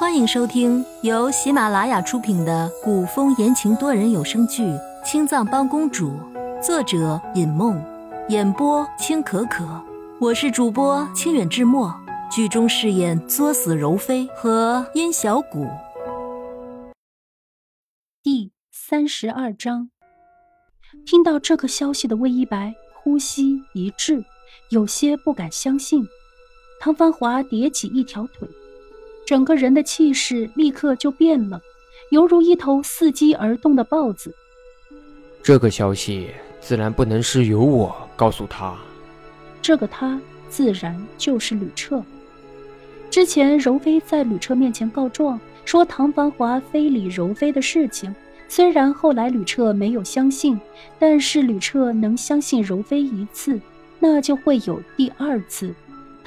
欢迎收听由喜马拉雅出品的古风言情多人有声剧《青藏帮公主》，作者尹梦，演播青可可。我是主播清远志墨，剧中饰演作死柔妃和殷小谷。第三十二章，听到这个消息的魏一白呼吸一滞，有些不敢相信。唐繁华叠起一条腿。整个人的气势立刻就变了，犹如一头伺机而动的豹子。这个消息自然不能是由我告诉他，这个他自然就是吕彻。之前柔妃在吕彻面前告状，说唐繁华非礼柔妃的事情，虽然后来吕彻没有相信，但是吕彻能相信柔妃一次，那就会有第二次。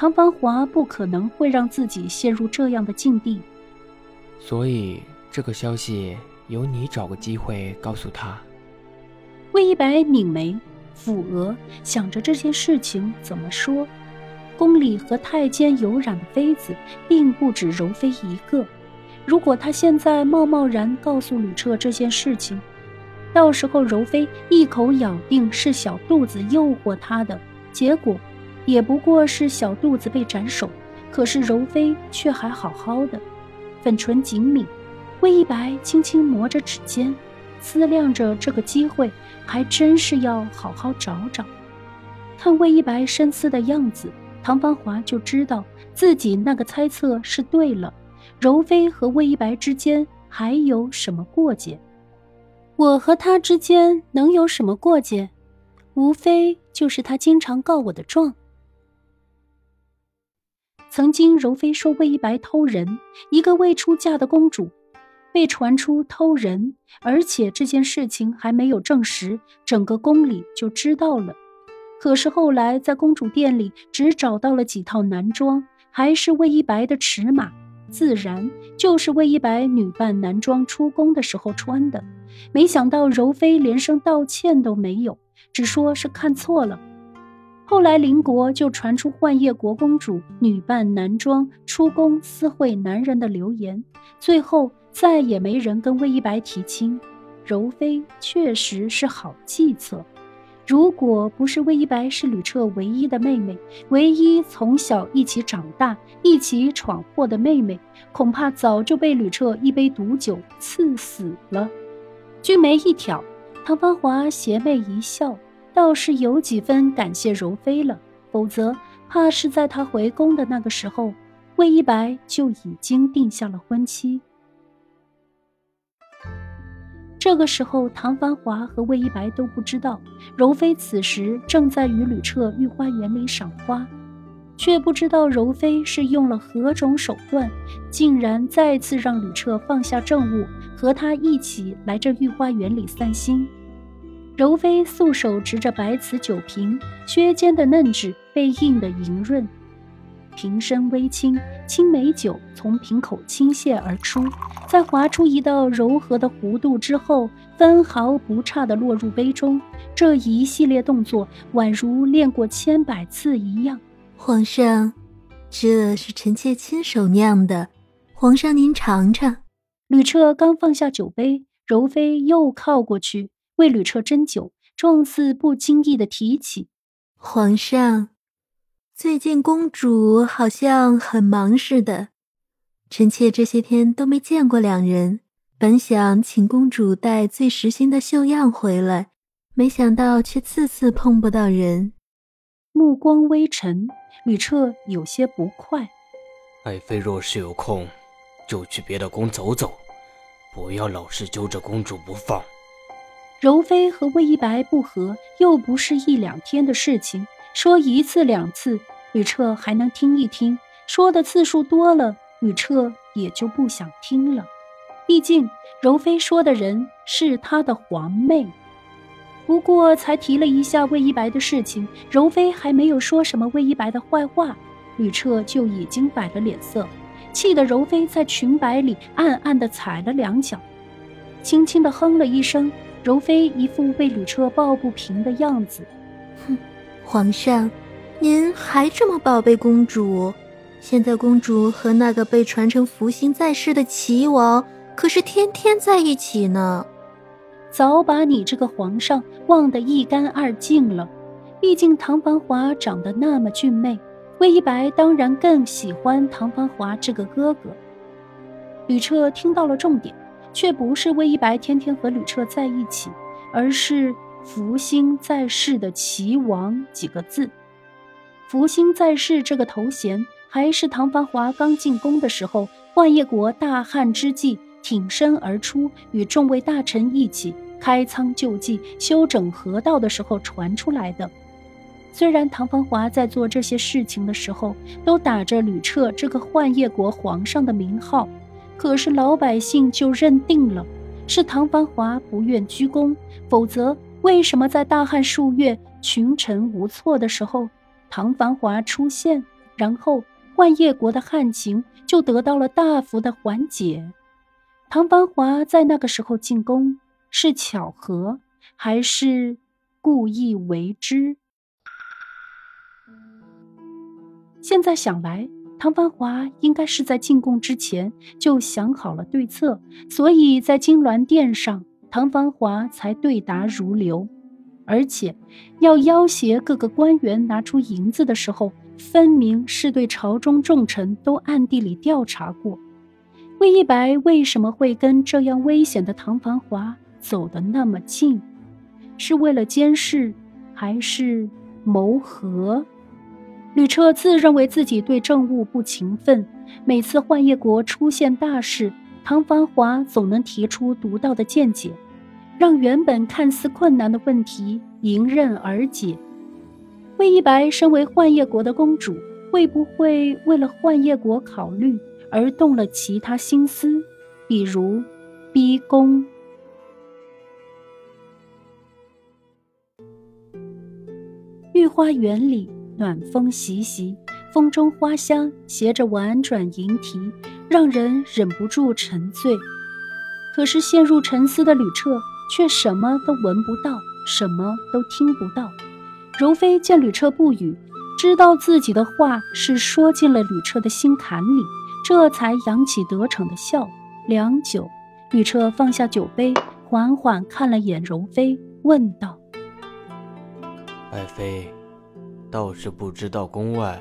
唐繁华不可能会让自己陷入这样的境地，所以这个消息由你找个机会告诉他。魏一白拧眉抚额，想着这件事情怎么说。宫里和太监有染的妃子并不止柔妃一个，如果他现在贸贸然告诉吕彻这件事情，到时候柔妃一口咬定是小肚子诱惑他的，结果。也不过是小肚子被斩首，可是柔妃却还好好的，粉唇紧抿。魏一白轻轻磨着指尖，思量着这个机会，还真是要好好找找。看魏一白深思的样子，唐芳华就知道自己那个猜测是对了。柔妃和魏一白之间还有什么过节？我和他之间能有什么过节？无非就是他经常告我的状。曾经柔妃说魏一白偷人，一个未出嫁的公主，被传出偷人，而且这件事情还没有证实，整个宫里就知道了。可是后来在公主殿里只找到了几套男装，还是魏一白的尺码，自然就是魏一白女扮男装出宫的时候穿的。没想到柔妃连声道歉都没有，只说是看错了。后来，邻国就传出幻夜国公主女扮男装出宫私会男人的流言，最后再也没人跟魏一白提亲。柔妃确实是好计策，如果不是魏一白是吕彻唯一的妹妹，唯一从小一起长大、一起闯祸的妹妹，恐怕早就被吕彻一杯毒酒刺死了。君眉一挑，唐芳华邪魅一笑。倒是有几分感谢柔妃了，否则怕是在他回宫的那个时候，魏一白就已经定下了婚期。这个时候，唐繁华和魏一白都不知道，柔妃此时正在与吕彻御花园里赏花，却不知道柔妃是用了何种手段，竟然再次让吕彻放下政务，和他一起来这御花园里散心。柔妃素手执着白瓷酒瓶，削尖的嫩指被映得莹润，瓶身微倾，青梅酒从瓶口倾泻而出，在划出一道柔和的弧度之后，分毫不差地落入杯中。这一系列动作宛如练过千百次一样。皇上，这是臣妾亲手酿的，皇上您尝尝。吕彻刚放下酒杯，柔妃又靠过去。为吕彻斟酒，状似不经意的提起：“皇上，最近公主好像很忙似的，臣妾这些天都没见过两人。本想请公主带最时兴的绣样回来，没想到却次次碰不到人。”目光微沉，吕彻有些不快：“爱妃若是有空，就去别的宫走走，不要老是揪着公主不放。”柔妃和魏一白不和，又不是一两天的事情。说一次两次，吕彻还能听一听；说的次数多了，吕彻也就不想听了。毕竟柔妃说的人是他的皇妹。不过才提了一下魏一白的事情，柔妃还没有说什么魏一白的坏话，吕彻就已经摆了脸色，气得柔妃在裙摆里暗暗地踩了两脚，轻轻地哼了一声。柔妃一副被吕彻抱不平的样子，哼，皇上，您还这么宝贝公主？现在公主和那个被传成福星在世的齐王可是天天在一起呢，早把你这个皇上忘得一干二净了。毕竟唐繁华长得那么俊美，魏一白当然更喜欢唐繁华这个哥哥。吕彻听到了重点，却不是魏一白天天和吕彻在一起，而是“福星在世的齐王”几个字。福星在世这个头衔，还是唐繁华刚进宫的时候，幻夜国大旱之际挺身而出，与众位大臣一起开仓救济、修整河道的时候传出来的。虽然唐繁华在做这些事情的时候，都打着吕彻这个幻夜国皇上的名号。可是老百姓就认定了是唐繁华不愿鞠躬，否则为什么在大旱数月、群臣无措的时候，唐繁华出现，然后万叶国的旱情就得到了大幅的缓解？唐繁华在那个时候进宫是巧合，还是故意为之？现在想来。唐繁华应该是在进贡之前就想好了对策，所以在金銮殿上，唐繁华才对答如流。而且，要要挟各个官员拿出银子的时候，分明是对朝中重臣都暗地里调查过。魏一白为什么会跟这样危险的唐繁华走得那么近？是为了监视，还是谋和？吕彻自认为自己对政务不勤奋，每次幻夜国出现大事，唐繁华总能提出独到的见解，让原本看似困难的问题迎刃而解。魏一白身为幻夜国的公主，会不会为了幻夜国考虑而动了其他心思，比如逼宫？御花园里。暖风习习，风中花香携着婉转吟啼，让人忍不住沉醉。可是陷入沉思的吕彻却什么都闻不到，什么都听不到。柔妃见吕彻不语，知道自己的话是说进了吕彻的心坎里，这才扬起得逞的笑。良久，吕彻放下酒杯，缓缓看了眼柔妃，问道：“爱妃。”倒是不知道宫外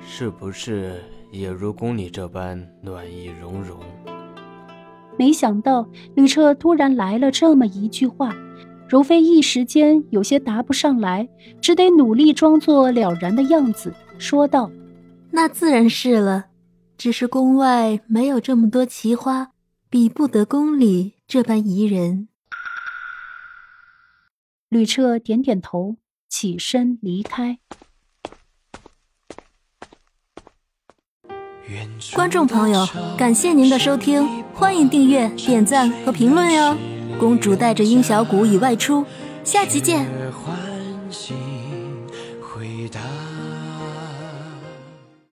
是不是也如宫里这般暖意融融。没想到吕彻突然来了这么一句话，柔妃一时间有些答不上来，只得努力装作了然的样子，说道：“那自然是了，只是宫外没有这么多奇花，比不得宫里这般宜人。”吕彻点点头。起身离开。观众朋友，感谢您的收听，欢迎订阅、点赞和评论哟！公主带着殷小谷已外出，下集见。